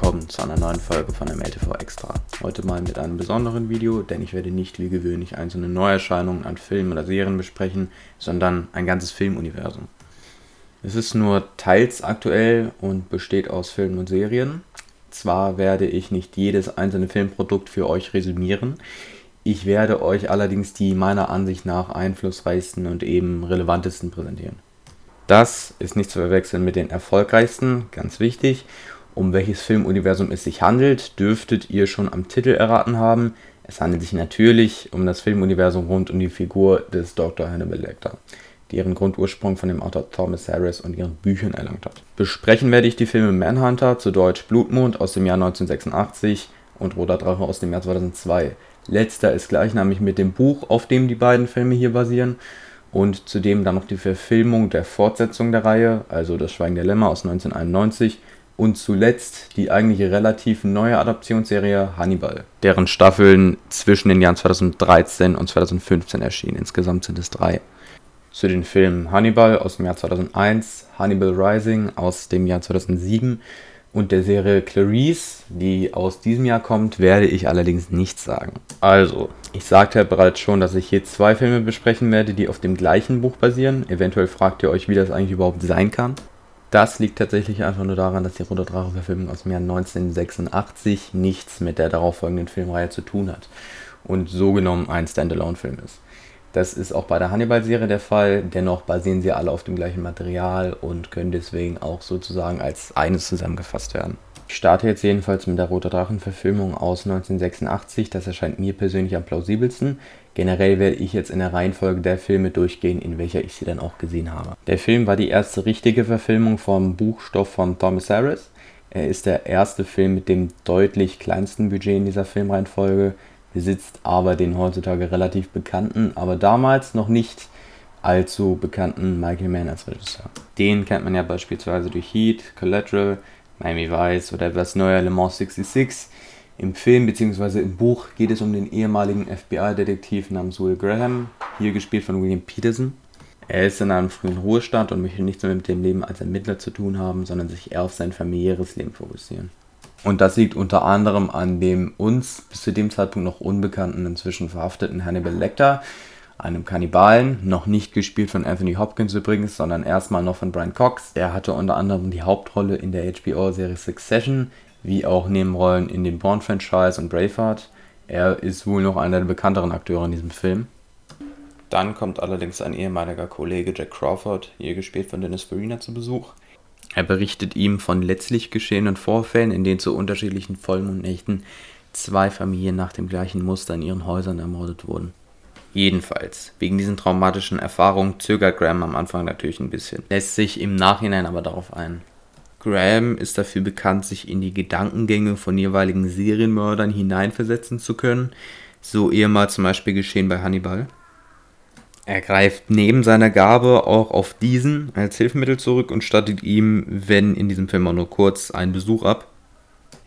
Willkommen zu einer neuen Folge von MLTV Extra. Heute mal mit einem besonderen Video, denn ich werde nicht wie gewöhnlich einzelne Neuerscheinungen an Filmen oder Serien besprechen, sondern ein ganzes Filmuniversum. Es ist nur teils aktuell und besteht aus Filmen und Serien. Zwar werde ich nicht jedes einzelne Filmprodukt für euch resümieren, ich werde euch allerdings die meiner Ansicht nach einflussreichsten und eben relevantesten präsentieren. Das ist nicht zu verwechseln mit den erfolgreichsten, ganz wichtig. Um welches Filmuniversum es sich handelt, dürftet ihr schon am Titel erraten haben. Es handelt sich natürlich um das Filmuniversum rund um die Figur des Dr. Hannibal Lecter, die ihren Grundursprung von dem Autor Thomas Harris und ihren Büchern erlangt hat. Besprechen werde ich die Filme Manhunter, zu Deutsch Blutmond aus dem Jahr 1986 und Roter Drache aus dem Jahr 2002. Letzter ist gleichnamig mit dem Buch, auf dem die beiden Filme hier basieren und zudem dann noch die Verfilmung der Fortsetzung der Reihe, also Das Schweigen der Lämmer aus 1991 und zuletzt die eigentliche relativ neue Adaptionsserie Hannibal, deren Staffeln zwischen den Jahren 2013 und 2015 erschienen. Insgesamt sind es drei. Zu den Filmen Hannibal aus dem Jahr 2001, Hannibal Rising aus dem Jahr 2007 und der Serie Clarice, die aus diesem Jahr kommt, werde ich allerdings nichts sagen. Also, ich sagte ja bereits schon, dass ich hier zwei Filme besprechen werde, die auf dem gleichen Buch basieren. Eventuell fragt ihr euch, wie das eigentlich überhaupt sein kann. Das liegt tatsächlich einfach nur daran, dass die Roter Drache-Verfilmung aus dem Jahr 1986 nichts mit der darauffolgenden Filmreihe zu tun hat und so genommen ein Standalone-Film ist. Das ist auch bei der Hannibal-Serie der Fall, dennoch basieren sie alle auf dem gleichen Material und können deswegen auch sozusagen als eines zusammengefasst werden. Ich starte jetzt jedenfalls mit der Rote Drachen-Verfilmung aus 1986, das erscheint mir persönlich am plausibelsten. Generell werde ich jetzt in der Reihenfolge der Filme durchgehen, in welcher ich sie dann auch gesehen habe. Der Film war die erste richtige Verfilmung vom Buchstoff von Thomas Harris. Er ist der erste Film mit dem deutlich kleinsten Budget in dieser Filmreihenfolge besitzt aber den heutzutage relativ bekannten, aber damals noch nicht allzu bekannten Michael Mann als Regisseur. Den kennt man ja beispielsweise durch Heat, Collateral, Miami Vice oder etwas neuer Le Mans 66. Im Film bzw. im Buch geht es um den ehemaligen FBI-Detektiv namens Will Graham, hier gespielt von William Peterson. Er ist in einem frühen Ruhestand und möchte nichts mehr mit dem Leben als Ermittler zu tun haben, sondern sich eher auf sein familiäres Leben fokussieren. Und das liegt unter anderem an dem uns bis zu dem Zeitpunkt noch unbekannten, inzwischen verhafteten Hannibal Lecter, einem Kannibalen, noch nicht gespielt von Anthony Hopkins übrigens, sondern erstmal noch von Brian Cox. Er hatte unter anderem die Hauptrolle in der HBO-Serie Succession, wie auch Nebenrollen in dem Bourne-Franchise und Braveheart. Er ist wohl noch einer der bekannteren Akteure in diesem Film. Dann kommt allerdings ein ehemaliger Kollege Jack Crawford, hier gespielt von Dennis Farina, zu Besuch. Er berichtet ihm von letztlich geschehenen Vorfällen, in denen zu unterschiedlichen Vollmondnächten zwei Familien nach dem gleichen Muster in ihren Häusern ermordet wurden. Jedenfalls, wegen diesen traumatischen Erfahrungen zögert Graham am Anfang natürlich ein bisschen, lässt sich im Nachhinein aber darauf ein. Graham ist dafür bekannt, sich in die Gedankengänge von jeweiligen Serienmördern hineinversetzen zu können, so ehemals zum Beispiel geschehen bei Hannibal. Er greift neben seiner Gabe auch auf diesen als Hilfsmittel zurück und stattet ihm, wenn in diesem Film auch nur kurz, einen Besuch ab.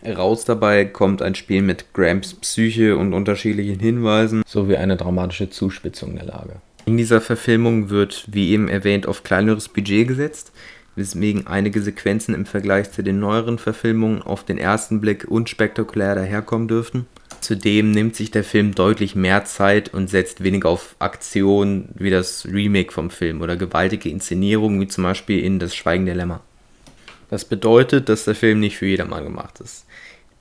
Raus dabei kommt ein Spiel mit Gramps Psyche und unterschiedlichen Hinweisen sowie eine dramatische Zuspitzung der Lage. In dieser Verfilmung wird, wie eben erwähnt, auf kleineres Budget gesetzt, weswegen einige Sequenzen im Vergleich zu den neueren Verfilmungen auf den ersten Blick unspektakulär daherkommen dürften. Zudem nimmt sich der Film deutlich mehr Zeit und setzt weniger auf Aktion wie das Remake vom Film oder gewaltige Inszenierungen wie zum Beispiel in Das Schweigen der Lämmer. Das bedeutet, dass der Film nicht für jedermann gemacht ist.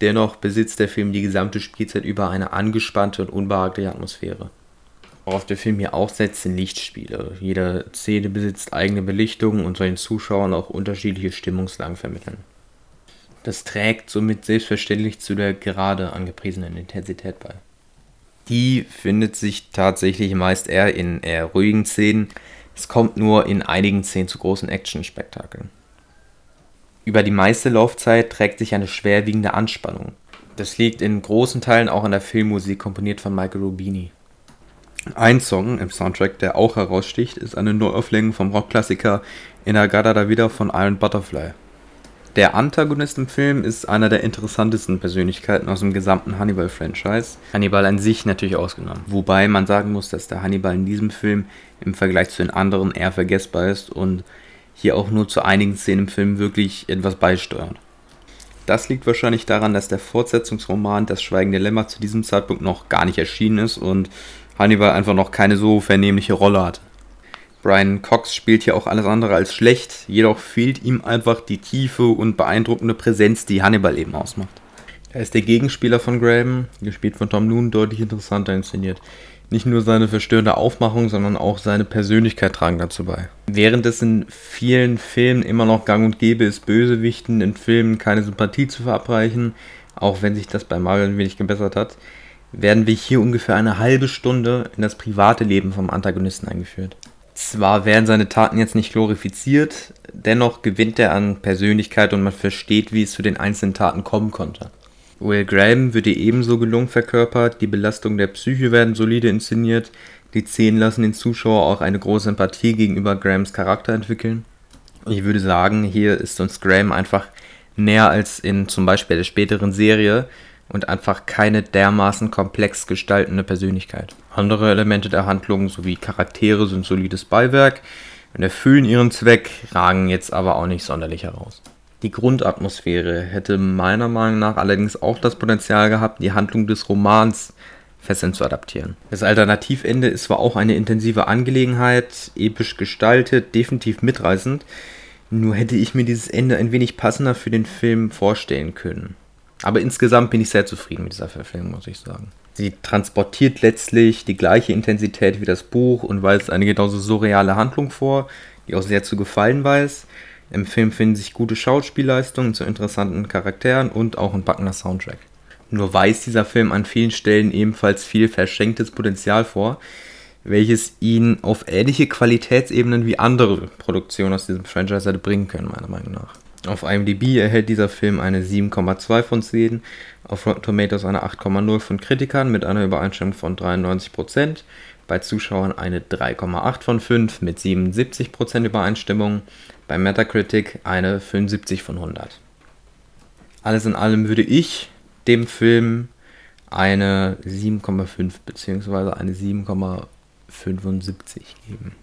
Dennoch besitzt der Film die gesamte Spielzeit über eine angespannte und unbehagliche Atmosphäre. Worauf der Film hier auch setzt, sind Lichtspiele. Jede Szene besitzt eigene Belichtung und soll den Zuschauern auch unterschiedliche Stimmungslagen vermitteln. Das trägt somit selbstverständlich zu der gerade angepriesenen Intensität bei. Die findet sich tatsächlich meist eher in eher ruhigen Szenen. Es kommt nur in einigen Szenen zu großen Action-Spektakeln. Über die meiste Laufzeit trägt sich eine schwerwiegende Anspannung. Das liegt in großen Teilen auch an der Filmmusik, komponiert von Michael Rubini. Ein Song im Soundtrack, der auch heraussticht, ist eine Neuauflängung vom Rockklassiker Inagada da Vida von Iron Butterfly. Der Antagonist im Film ist einer der interessantesten Persönlichkeiten aus dem gesamten Hannibal-Franchise. Hannibal an sich natürlich ausgenommen. Wobei man sagen muss, dass der Hannibal in diesem Film im Vergleich zu den anderen eher vergessbar ist und hier auch nur zu einigen Szenen im Film wirklich etwas beisteuert. Das liegt wahrscheinlich daran, dass der Fortsetzungsroman Das Schweigende Lämmer zu diesem Zeitpunkt noch gar nicht erschienen ist und Hannibal einfach noch keine so vernehmliche Rolle hat. Brian Cox spielt hier auch alles andere als schlecht, jedoch fehlt ihm einfach die tiefe und beeindruckende Präsenz, die Hannibal eben ausmacht. Er ist der Gegenspieler von Graham, gespielt von Tom Noon, deutlich interessanter inszeniert. Nicht nur seine verstörende Aufmachung, sondern auch seine Persönlichkeit tragen dazu bei. Während es in vielen Filmen immer noch gang und gäbe ist, Bösewichten in Filmen keine Sympathie zu verabreichen, auch wenn sich das bei Marvel ein wenig gebessert hat, werden wir hier ungefähr eine halbe Stunde in das private Leben vom Antagonisten eingeführt. Zwar werden seine Taten jetzt nicht glorifiziert, dennoch gewinnt er an Persönlichkeit und man versteht, wie es zu den einzelnen Taten kommen konnte. Will Graham wird ihr ebenso gelungen verkörpert, die Belastung der Psyche werden solide inszeniert, die Szenen lassen den Zuschauer auch eine große Empathie gegenüber Grahams Charakter entwickeln. Ich würde sagen, hier ist uns Graham einfach näher als in zum Beispiel der späteren Serie und einfach keine dermaßen komplex gestaltende Persönlichkeit. Andere Elemente der Handlung sowie Charaktere sind solides Beiwerk und erfüllen ihren Zweck, ragen jetzt aber auch nicht sonderlich heraus. Die Grundatmosphäre hätte meiner Meinung nach allerdings auch das Potenzial gehabt, die Handlung des Romans fesselnd zu adaptieren. Das Alternativende ist zwar auch eine intensive Angelegenheit, episch gestaltet, definitiv mitreißend, nur hätte ich mir dieses Ende ein wenig passender für den Film vorstellen können. Aber insgesamt bin ich sehr zufrieden mit dieser Verfilmung, muss ich sagen. Sie transportiert letztlich die gleiche Intensität wie das Buch und weist eine genauso surreale Handlung vor, die auch sehr zu gefallen weiß. Im Film finden sich gute Schauspielleistungen zu interessanten Charakteren und auch ein packender Soundtrack. Nur weist dieser Film an vielen Stellen ebenfalls viel verschenktes Potenzial vor, welches ihn auf ähnliche Qualitätsebenen wie andere Produktionen aus diesem Franchise hätte bringen können, meiner Meinung nach. Auf IMDb erhält dieser Film eine 7,2 von 10, auf Rotten Tomatoes eine 8,0 von Kritikern mit einer Übereinstimmung von 93%, bei Zuschauern eine 3,8 von 5 mit 77% Übereinstimmung, bei Metacritic eine 75 von 100. Alles in allem würde ich dem Film eine 7,5 bzw. eine 7,75 geben.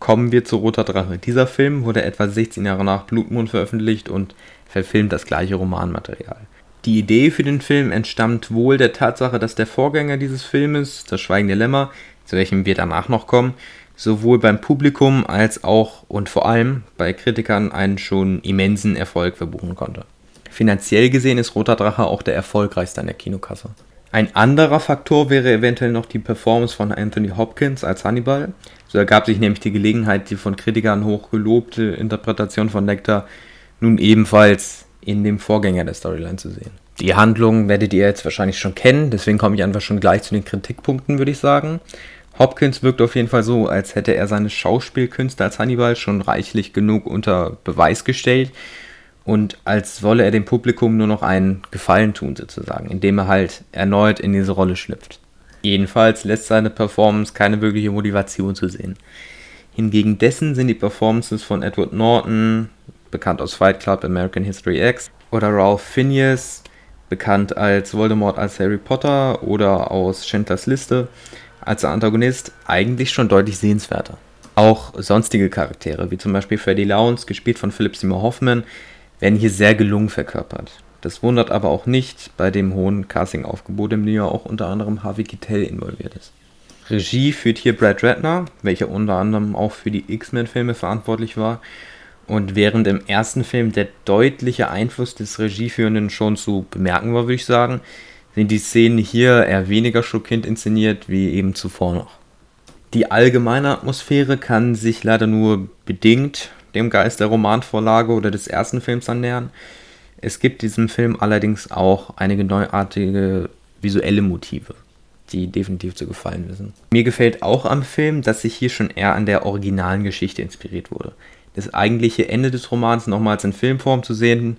Kommen wir zu Roter Drache. Dieser Film wurde etwa 16 Jahre nach Blutmond veröffentlicht und verfilmt das gleiche Romanmaterial. Die Idee für den Film entstammt wohl der Tatsache, dass der Vorgänger dieses Filmes, Das Schweigende Lämmer, zu welchem wir danach noch kommen, sowohl beim Publikum als auch und vor allem bei Kritikern einen schon immensen Erfolg verbuchen konnte. Finanziell gesehen ist Roter Drache auch der erfolgreichste an der Kinokasse. Ein anderer Faktor wäre eventuell noch die Performance von Anthony Hopkins als Hannibal. So ergab sich nämlich die Gelegenheit, die von Kritikern hochgelobte Interpretation von Nectar nun ebenfalls in dem Vorgänger der Storyline zu sehen. Die Handlung werdet ihr jetzt wahrscheinlich schon kennen, deswegen komme ich einfach schon gleich zu den Kritikpunkten, würde ich sagen. Hopkins wirkt auf jeden Fall so, als hätte er seine Schauspielkünste als Hannibal schon reichlich genug unter Beweis gestellt und als wolle er dem Publikum nur noch einen Gefallen tun sozusagen, indem er halt erneut in diese Rolle schlüpft. Jedenfalls lässt seine Performance keine wirkliche Motivation zu sehen. Hingegen dessen sind die Performances von Edward Norton, bekannt aus Fight Club, American History X, oder Ralph Phineas, bekannt als Voldemort als Harry Potter oder aus Schindlers Liste, als Antagonist eigentlich schon deutlich sehenswerter. Auch sonstige Charaktere, wie zum Beispiel Freddy Lowndes, gespielt von Philip Seymour Hoffman, werden hier sehr gelungen verkörpert. Das wundert aber auch nicht bei dem hohen Casting-Aufgebot, in dem ja auch unter anderem Harvey Keitel involviert ist. Regie führt hier Brad Ratner, welcher unter anderem auch für die X-Men-Filme verantwortlich war. Und während im ersten Film der deutliche Einfluss des Regieführenden schon zu bemerken war, würde ich sagen, sind die Szenen hier eher weniger schockierend inszeniert wie eben zuvor noch. Die allgemeine Atmosphäre kann sich leider nur bedingt dem Geist der Romanvorlage oder des ersten Films annähern. Es gibt diesem Film allerdings auch einige neuartige visuelle Motive, die definitiv zu gefallen wissen. Mir gefällt auch am Film, dass sich hier schon eher an der originalen Geschichte inspiriert wurde. Das eigentliche Ende des Romans nochmals in Filmform zu sehen,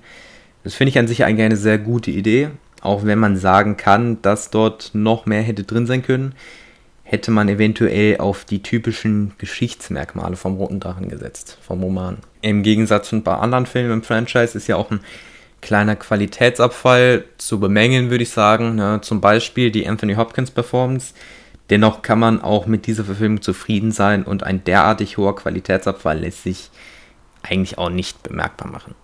das finde ich an sich eigentlich eine sehr gute Idee auch wenn man sagen kann, dass dort noch mehr hätte drin sein können, hätte man eventuell auf die typischen Geschichtsmerkmale vom Roten Drachen gesetzt, vom Roman. Im Gegensatz zu ein paar anderen Filmen im Franchise ist ja auch ein kleiner Qualitätsabfall zu bemängeln, würde ich sagen. Ne? Zum Beispiel die Anthony Hopkins Performance. Dennoch kann man auch mit dieser Verfilmung zufrieden sein und ein derartig hoher Qualitätsabfall lässt sich eigentlich auch nicht bemerkbar machen.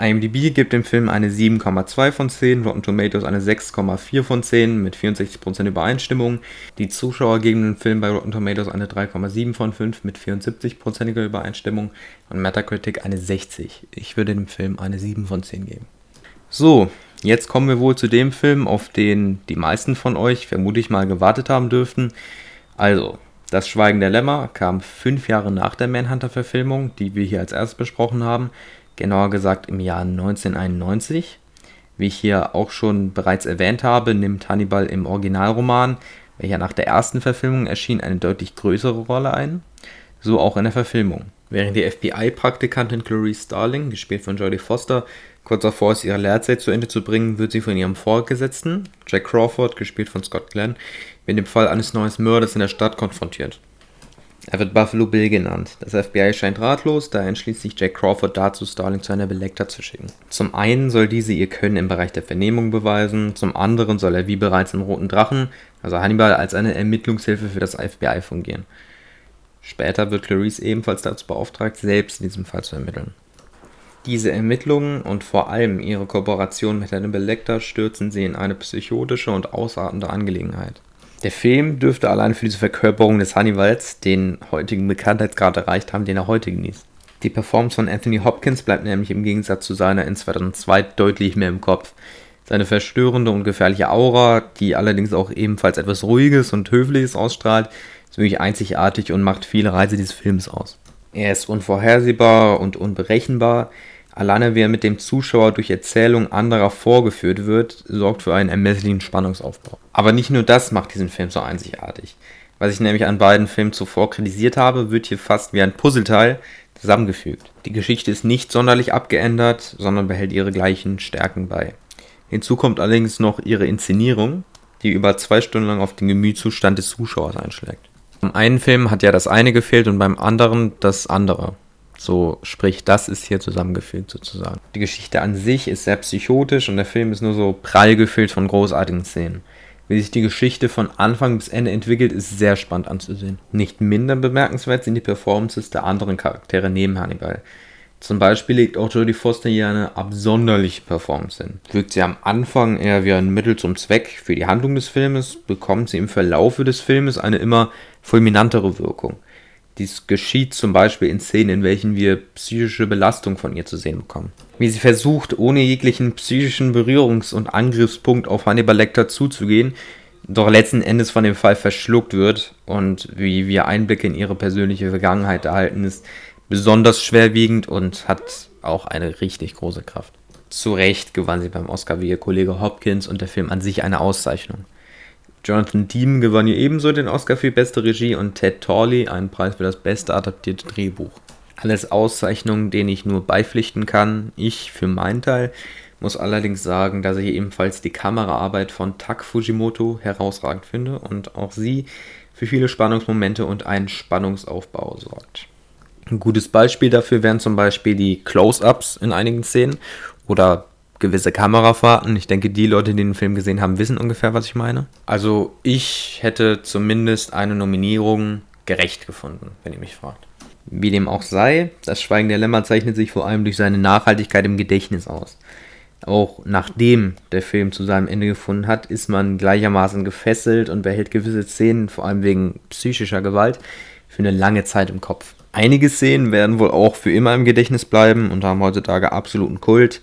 IMDb gibt dem Film eine 7,2 von 10, Rotten Tomatoes eine 6,4 von 10 mit 64% Übereinstimmung. Die Zuschauer geben dem Film bei Rotten Tomatoes eine 3,7 von 5 mit 74%iger Übereinstimmung und Metacritic eine 60. Ich würde dem Film eine 7 von 10 geben. So, jetzt kommen wir wohl zu dem Film, auf den die meisten von euch vermutlich mal gewartet haben dürften. Also, Das Schweigen der Lämmer kam fünf Jahre nach der Manhunter-Verfilmung, die wir hier als erstes besprochen haben genauer gesagt im Jahr 1991. Wie ich hier auch schon bereits erwähnt habe, nimmt Hannibal im Originalroman, welcher nach der ersten Verfilmung erschien, eine deutlich größere Rolle ein, so auch in der Verfilmung. Während die FBI-Praktikantin Clarice Starling, gespielt von Jodie Foster, kurz davor ist, ihre Lehrzeit zu Ende zu bringen, wird sie von ihrem Vorgesetzten, Jack Crawford, gespielt von Scott Glenn, mit dem Fall eines neuen Mörders in der Stadt konfrontiert. Er wird Buffalo Bill genannt. Das FBI scheint ratlos, da entschließt sich Jack Crawford dazu, Starling zu einer Belegter zu schicken. Zum einen soll diese ihr Können im Bereich der Vernehmung beweisen, zum anderen soll er wie bereits im Roten Drachen, also Hannibal, als eine Ermittlungshilfe für das FBI fungieren. Später wird Clarice ebenfalls dazu beauftragt, selbst in diesem Fall zu ermitteln. Diese Ermittlungen und vor allem ihre Kooperation mit einem Belegter stürzen sie in eine psychotische und ausartende Angelegenheit. Der Film dürfte allein für diese Verkörperung des Hannibals den heutigen Bekanntheitsgrad erreicht haben, den er heute genießt. Die Performance von Anthony Hopkins bleibt nämlich im Gegensatz zu seiner in 2002 deutlich mehr im Kopf. Seine verstörende und gefährliche Aura, die allerdings auch ebenfalls etwas Ruhiges und Höfliches ausstrahlt, ist wirklich einzigartig und macht viele Reise dieses Films aus. Er ist unvorhersehbar und unberechenbar, Alleine wie er mit dem Zuschauer durch Erzählung anderer vorgeführt wird, sorgt für einen ermesslichen Spannungsaufbau. Aber nicht nur das macht diesen Film so einzigartig. Was ich nämlich an beiden Filmen zuvor kritisiert habe, wird hier fast wie ein Puzzleteil zusammengefügt. Die Geschichte ist nicht sonderlich abgeändert, sondern behält ihre gleichen Stärken bei. Hinzu kommt allerdings noch ihre Inszenierung, die über zwei Stunden lang auf den Gemütszustand des Zuschauers einschlägt. Beim einen Film hat ja das eine gefehlt und beim anderen das andere. So, sprich, das ist hier zusammengefügt sozusagen. Die Geschichte an sich ist sehr psychotisch und der Film ist nur so prall gefüllt von großartigen Szenen. Wie sich die Geschichte von Anfang bis Ende entwickelt, ist sehr spannend anzusehen. Nicht minder bemerkenswert sind die Performances der anderen Charaktere neben Hannibal. Zum Beispiel legt auch Jodie Foster hier eine absonderliche Performance hin. Wirkt sie am Anfang eher wie ein Mittel zum Zweck für die Handlung des Filmes, bekommt sie im Verlaufe des Filmes eine immer fulminantere Wirkung. Dies geschieht zum Beispiel in Szenen, in welchen wir psychische Belastung von ihr zu sehen bekommen. Wie sie versucht, ohne jeglichen psychischen Berührungs- und Angriffspunkt auf Hannibal Lecter zuzugehen, doch letzten Endes von dem Fall verschluckt wird und wie wir Einblicke in ihre persönliche Vergangenheit erhalten, ist besonders schwerwiegend und hat auch eine richtig große Kraft. Zu Recht gewann sie beim Oscar wie ihr Kollege Hopkins und der Film an sich eine Auszeichnung. Jonathan Diemen gewann hier ebenso den Oscar für beste Regie und Ted Torley einen Preis für das beste adaptierte Drehbuch. Alles Auszeichnungen, denen ich nur beipflichten kann. Ich für meinen Teil muss allerdings sagen, dass ich ebenfalls die Kameraarbeit von Tak Fujimoto herausragend finde und auch sie für viele Spannungsmomente und einen Spannungsaufbau sorgt. Ein gutes Beispiel dafür wären zum Beispiel die Close-ups in einigen Szenen oder gewisse Kamerafahrten. Ich denke, die Leute, die den Film gesehen haben, wissen ungefähr, was ich meine. Also ich hätte zumindest eine Nominierung gerecht gefunden, wenn ihr mich fragt. Wie dem auch sei, das Schweigen der Lämmer zeichnet sich vor allem durch seine Nachhaltigkeit im Gedächtnis aus. Auch nachdem der Film zu seinem Ende gefunden hat, ist man gleichermaßen gefesselt und behält gewisse Szenen, vor allem wegen psychischer Gewalt, für eine lange Zeit im Kopf. Einige Szenen werden wohl auch für immer im Gedächtnis bleiben und haben heutzutage absoluten Kult.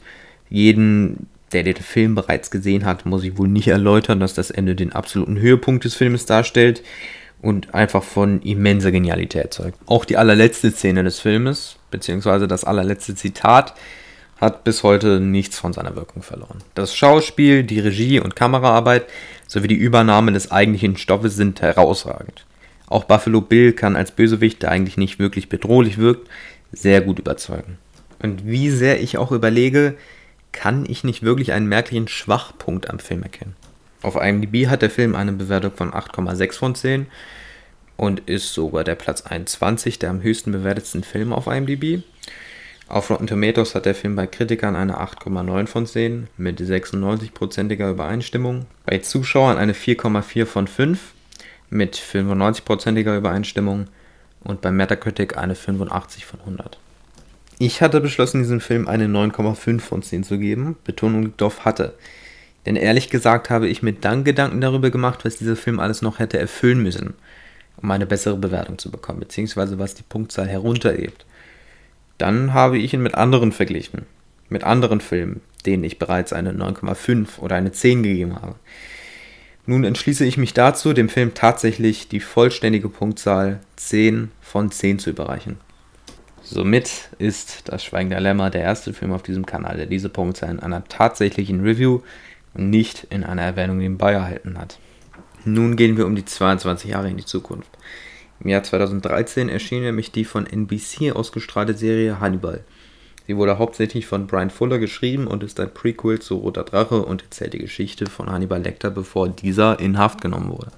Jeden, der den Film bereits gesehen hat, muss ich wohl nicht erläutern, dass das Ende den absoluten Höhepunkt des Filmes darstellt und einfach von immenser Genialität zeugt. Auch die allerletzte Szene des Filmes, beziehungsweise das allerletzte Zitat, hat bis heute nichts von seiner Wirkung verloren. Das Schauspiel, die Regie und Kameraarbeit sowie die Übernahme des eigentlichen Stoffes sind herausragend. Auch Buffalo Bill kann als Bösewicht, der eigentlich nicht wirklich bedrohlich wirkt, sehr gut überzeugen. Und wie sehr ich auch überlege, kann ich nicht wirklich einen merklichen Schwachpunkt am Film erkennen. Auf IMDb hat der Film eine Bewertung von 8,6 von 10 und ist sogar der Platz 21 der am höchsten bewertetsten Filme auf IMDb. Auf Rotten Tomatoes hat der Film bei Kritikern eine 8,9 von 10 mit 96%iger Übereinstimmung, bei Zuschauern eine 4,4 von 5 mit 95%iger Übereinstimmung und bei Metacritic eine 85 von 100. Ich hatte beschlossen, diesem Film eine 9,5 von 10 zu geben. Betonung liegt auf hatte. Denn ehrlich gesagt habe ich mir dann Gedanken darüber gemacht, was dieser Film alles noch hätte erfüllen müssen, um eine bessere Bewertung zu bekommen, beziehungsweise was die Punktzahl herunterhebt. Dann habe ich ihn mit anderen verglichen, mit anderen Filmen, denen ich bereits eine 9,5 oder eine 10 gegeben habe. Nun entschließe ich mich dazu, dem Film tatsächlich die vollständige Punktzahl 10 von 10 zu überreichen. Somit ist Das Schweigen der Lämmer der erste Film auf diesem Kanal, der diese Punktzahl in einer tatsächlichen Review nicht in einer Erwähnung nebenbei erhalten hat. Nun gehen wir um die 22 Jahre in die Zukunft. Im Jahr 2013 erschien nämlich die von NBC ausgestrahlte Serie Hannibal. Sie wurde hauptsächlich von Brian Fuller geschrieben und ist ein Prequel zu Roter Drache und erzählt die Geschichte von Hannibal Lecter, bevor dieser in Haft genommen wurde.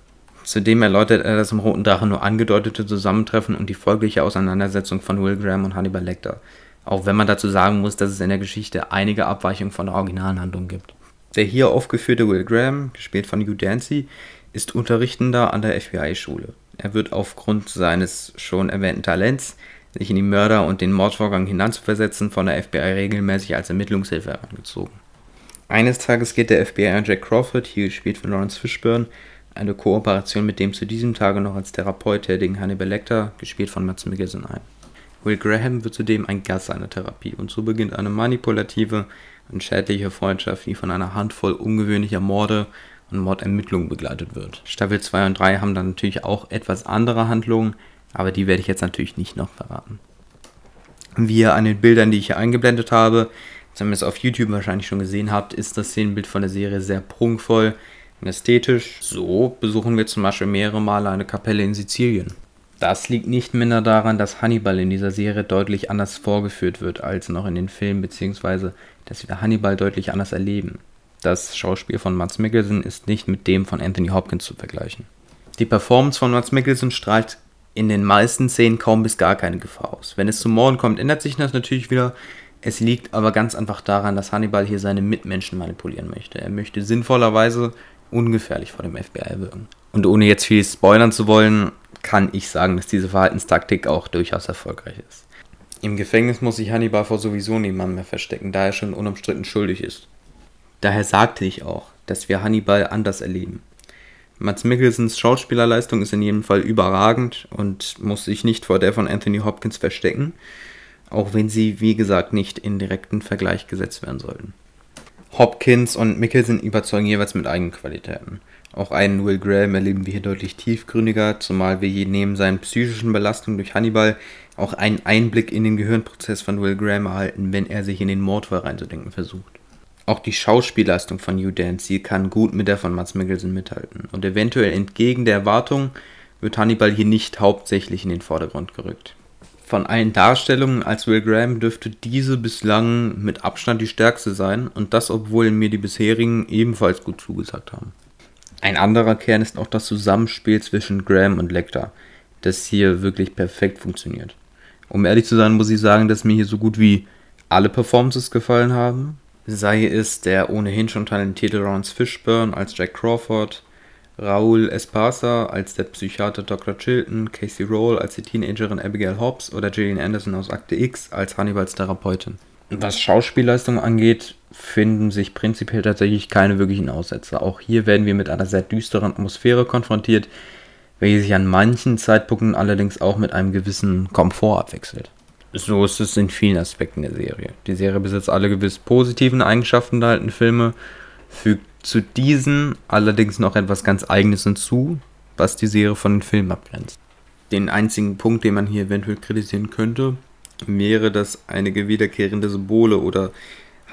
Zudem erläutert er das im Roten Drache nur angedeutete Zusammentreffen und die folgliche Auseinandersetzung von Will Graham und Hannibal Lecter. Auch wenn man dazu sagen muss, dass es in der Geschichte einige Abweichungen von der originalen Handlung gibt. Der hier aufgeführte Will Graham, gespielt von Hugh Dancy, ist Unterrichtender an der FBI-Schule. Er wird aufgrund seines schon erwähnten Talents, sich in die Mörder und den Mordvorgang hineinzuversetzen, von der FBI regelmäßig als Ermittlungshilfe herangezogen. Eines Tages geht der FBI Jack Crawford, hier gespielt von Lawrence Fishburne, eine Kooperation mit dem zu diesem Tage noch als Therapeut tätigen Hannibal Lecter, gespielt von Mads Mikkelsen, ein. Will Graham wird zudem ein Gast seiner Therapie und so beginnt eine manipulative und schädliche Freundschaft, die von einer Handvoll ungewöhnlicher Morde und Mordermittlungen begleitet wird. Staffel 2 und 3 haben dann natürlich auch etwas andere Handlungen, aber die werde ich jetzt natürlich nicht noch verraten. Wie ihr an den Bildern, die ich hier eingeblendet habe, zumindest auf YouTube wahrscheinlich schon gesehen habt, ist das Szenenbild von der Serie sehr prunkvoll ästhetisch. So besuchen wir zum Beispiel mehrere Male eine Kapelle in Sizilien. Das liegt nicht minder daran, dass Hannibal in dieser Serie deutlich anders vorgeführt wird als noch in den Filmen, beziehungsweise dass wir Hannibal deutlich anders erleben. Das Schauspiel von Mads Mikkelsen ist nicht mit dem von Anthony Hopkins zu vergleichen. Die Performance von Mads Mikkelsen strahlt in den meisten Szenen kaum bis gar keine Gefahr aus. Wenn es zum Morden kommt, ändert sich das natürlich wieder. Es liegt aber ganz einfach daran, dass Hannibal hier seine Mitmenschen manipulieren möchte. Er möchte sinnvollerweise ungefährlich vor dem FBI wirken. Und ohne jetzt viel spoilern zu wollen, kann ich sagen, dass diese Verhaltenstaktik auch durchaus erfolgreich ist. Im Gefängnis muss sich Hannibal vor sowieso niemandem mehr verstecken, da er schon unumstritten schuldig ist. Daher sagte ich auch, dass wir Hannibal anders erleben. Mats Mikkelsens Schauspielerleistung ist in jedem Fall überragend und muss sich nicht vor der von Anthony Hopkins verstecken, auch wenn sie, wie gesagt, nicht in direkten Vergleich gesetzt werden sollten. Hopkins und Mickelson überzeugen jeweils mit eigenen Qualitäten. Auch einen Will Graham erleben wir hier deutlich tiefgründiger, zumal wir hier neben seinen psychischen Belastungen durch Hannibal auch einen Einblick in den Gehirnprozess von Will Graham erhalten, wenn er sich in den Mordfall reinzudenken versucht. Auch die Schauspielleistung von Hugh Dancy kann gut mit der von Mats Mikkelsen mithalten und eventuell entgegen der Erwartung wird Hannibal hier nicht hauptsächlich in den Vordergrund gerückt. Von allen Darstellungen als Will Graham dürfte diese bislang mit Abstand die stärkste sein und das, obwohl mir die bisherigen ebenfalls gut zugesagt haben. Ein anderer Kern ist auch das Zusammenspiel zwischen Graham und Lecter, das hier wirklich perfekt funktioniert. Um ehrlich zu sein, muss ich sagen, dass mir hier so gut wie alle Performances gefallen haben. Sei es der ohnehin schon talentierte Lawrence Fishburne als Jack Crawford, Raúl Espasa als der Psychiater Dr. Chilton, Casey Roll als die Teenagerin Abigail Hobbs oder Gillian Anderson aus Akte X als Hannibals Therapeutin. Was Schauspielleistung angeht, finden sich prinzipiell tatsächlich keine wirklichen Aussätze. Auch hier werden wir mit einer sehr düsteren Atmosphäre konfrontiert, welche sich an manchen Zeitpunkten allerdings auch mit einem gewissen Komfort abwechselt. So ist es in vielen Aspekten der Serie. Die Serie besitzt alle gewiss positiven Eigenschaften der alten Filme, fügt zu diesen allerdings noch etwas ganz Eigenes hinzu, was die Serie von den Filmen abgrenzt. Den einzigen Punkt, den man hier eventuell kritisieren könnte, wäre, dass einige wiederkehrende Symbole oder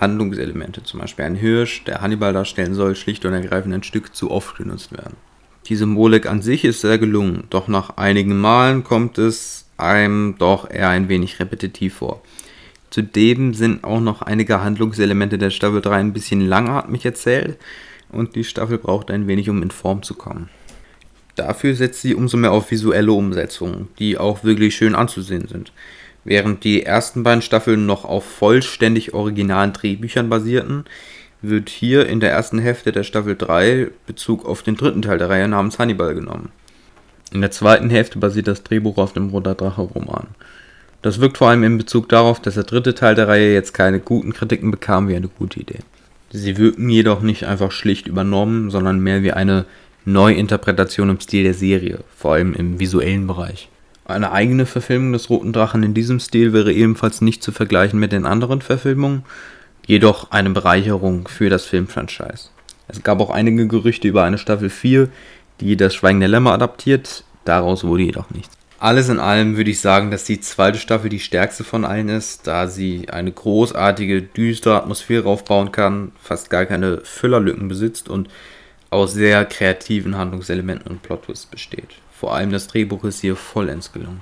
Handlungselemente, zum Beispiel ein Hirsch, der Hannibal darstellen soll, schlicht und ergreifend ein Stück zu oft genutzt werden. Die Symbolik an sich ist sehr gelungen, doch nach einigen Malen kommt es einem doch eher ein wenig repetitiv vor. Zudem sind auch noch einige Handlungselemente der Staffel 3 ein bisschen langatmig erzählt und die Staffel braucht ein wenig, um in Form zu kommen. Dafür setzt sie umso mehr auf visuelle Umsetzungen, die auch wirklich schön anzusehen sind. Während die ersten beiden Staffeln noch auf vollständig originalen Drehbüchern basierten, wird hier in der ersten Hälfte der Staffel 3 Bezug auf den dritten Teil der Reihe namens Hannibal genommen. In der zweiten Hälfte basiert das Drehbuch auf dem Roter Drache Roman. Das wirkt vor allem in Bezug darauf, dass der dritte Teil der Reihe jetzt keine guten Kritiken bekam, wie eine gute Idee. Sie wirken jedoch nicht einfach schlicht übernommen, sondern mehr wie eine Neuinterpretation im Stil der Serie, vor allem im visuellen Bereich. Eine eigene Verfilmung des Roten Drachen in diesem Stil wäre ebenfalls nicht zu vergleichen mit den anderen Verfilmungen, jedoch eine Bereicherung für das Filmfranchise. Es gab auch einige Gerüchte über eine Staffel 4, die das Schweigen der Lämmer adaptiert, daraus wurde jedoch nichts. Alles in allem würde ich sagen, dass die zweite Staffel die stärkste von allen ist, da sie eine großartige, düstere Atmosphäre aufbauen kann, fast gar keine Füllerlücken besitzt und aus sehr kreativen Handlungselementen und Plotwists besteht. Vor allem das Drehbuch ist hier vollends gelungen.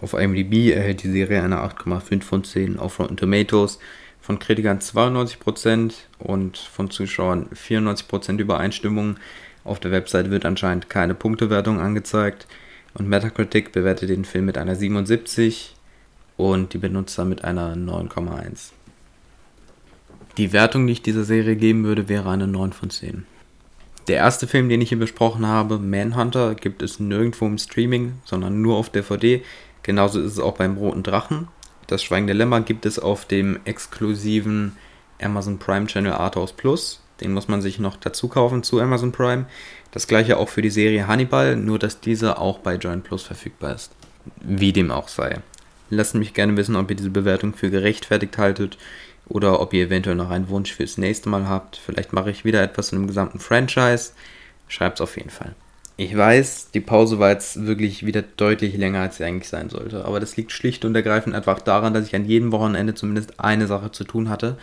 Auf IMDb erhält die Serie eine 8,5 von 10, auf Rotten Tomatoes von Kritikern 92% und von Zuschauern 94% Übereinstimmung. Auf der Website wird anscheinend keine Punktewertung angezeigt und Metacritic bewertet den Film mit einer 77 und die Benutzer mit einer 9,1. Die Wertung, die ich dieser Serie geben würde, wäre eine 9 von 10. Der erste Film, den ich hier besprochen habe, Manhunter, gibt es nirgendwo im Streaming, sondern nur auf DVD. Genauso ist es auch beim Roten Drachen. Das Schweigende Lämmer gibt es auf dem exklusiven Amazon Prime Channel Arthouse Plus. Den muss man sich noch dazu kaufen zu Amazon Prime. Das gleiche auch für die Serie Hannibal, nur dass diese auch bei Join Plus verfügbar ist. Wie dem auch sei. Lasst mich gerne wissen, ob ihr diese Bewertung für gerechtfertigt haltet oder ob ihr eventuell noch einen Wunsch fürs nächste Mal habt. Vielleicht mache ich wieder etwas in dem gesamten Franchise. Schreibt es auf jeden Fall. Ich weiß, die Pause war jetzt wirklich wieder deutlich länger, als sie eigentlich sein sollte. Aber das liegt schlicht und ergreifend einfach daran, dass ich an jedem Wochenende zumindest eine Sache zu tun hatte.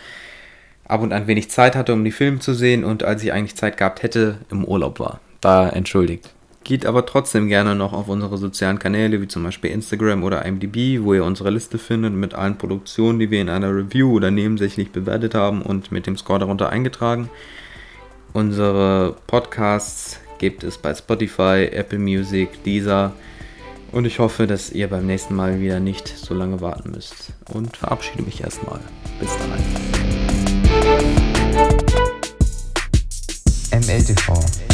Ab und an wenig Zeit hatte, um die Filme zu sehen und als ich eigentlich Zeit gehabt hätte, im Urlaub war. Da entschuldigt. Geht aber trotzdem gerne noch auf unsere sozialen Kanäle, wie zum Beispiel Instagram oder IMDb, wo ihr unsere Liste findet mit allen Produktionen, die wir in einer Review oder nebensächlich bewertet haben und mit dem Score darunter eingetragen. Unsere Podcasts gibt es bei Spotify, Apple Music, Deezer. Und ich hoffe, dass ihr beim nächsten Mal wieder nicht so lange warten müsst. Und verabschiede mich erstmal. Bis dann. MLTV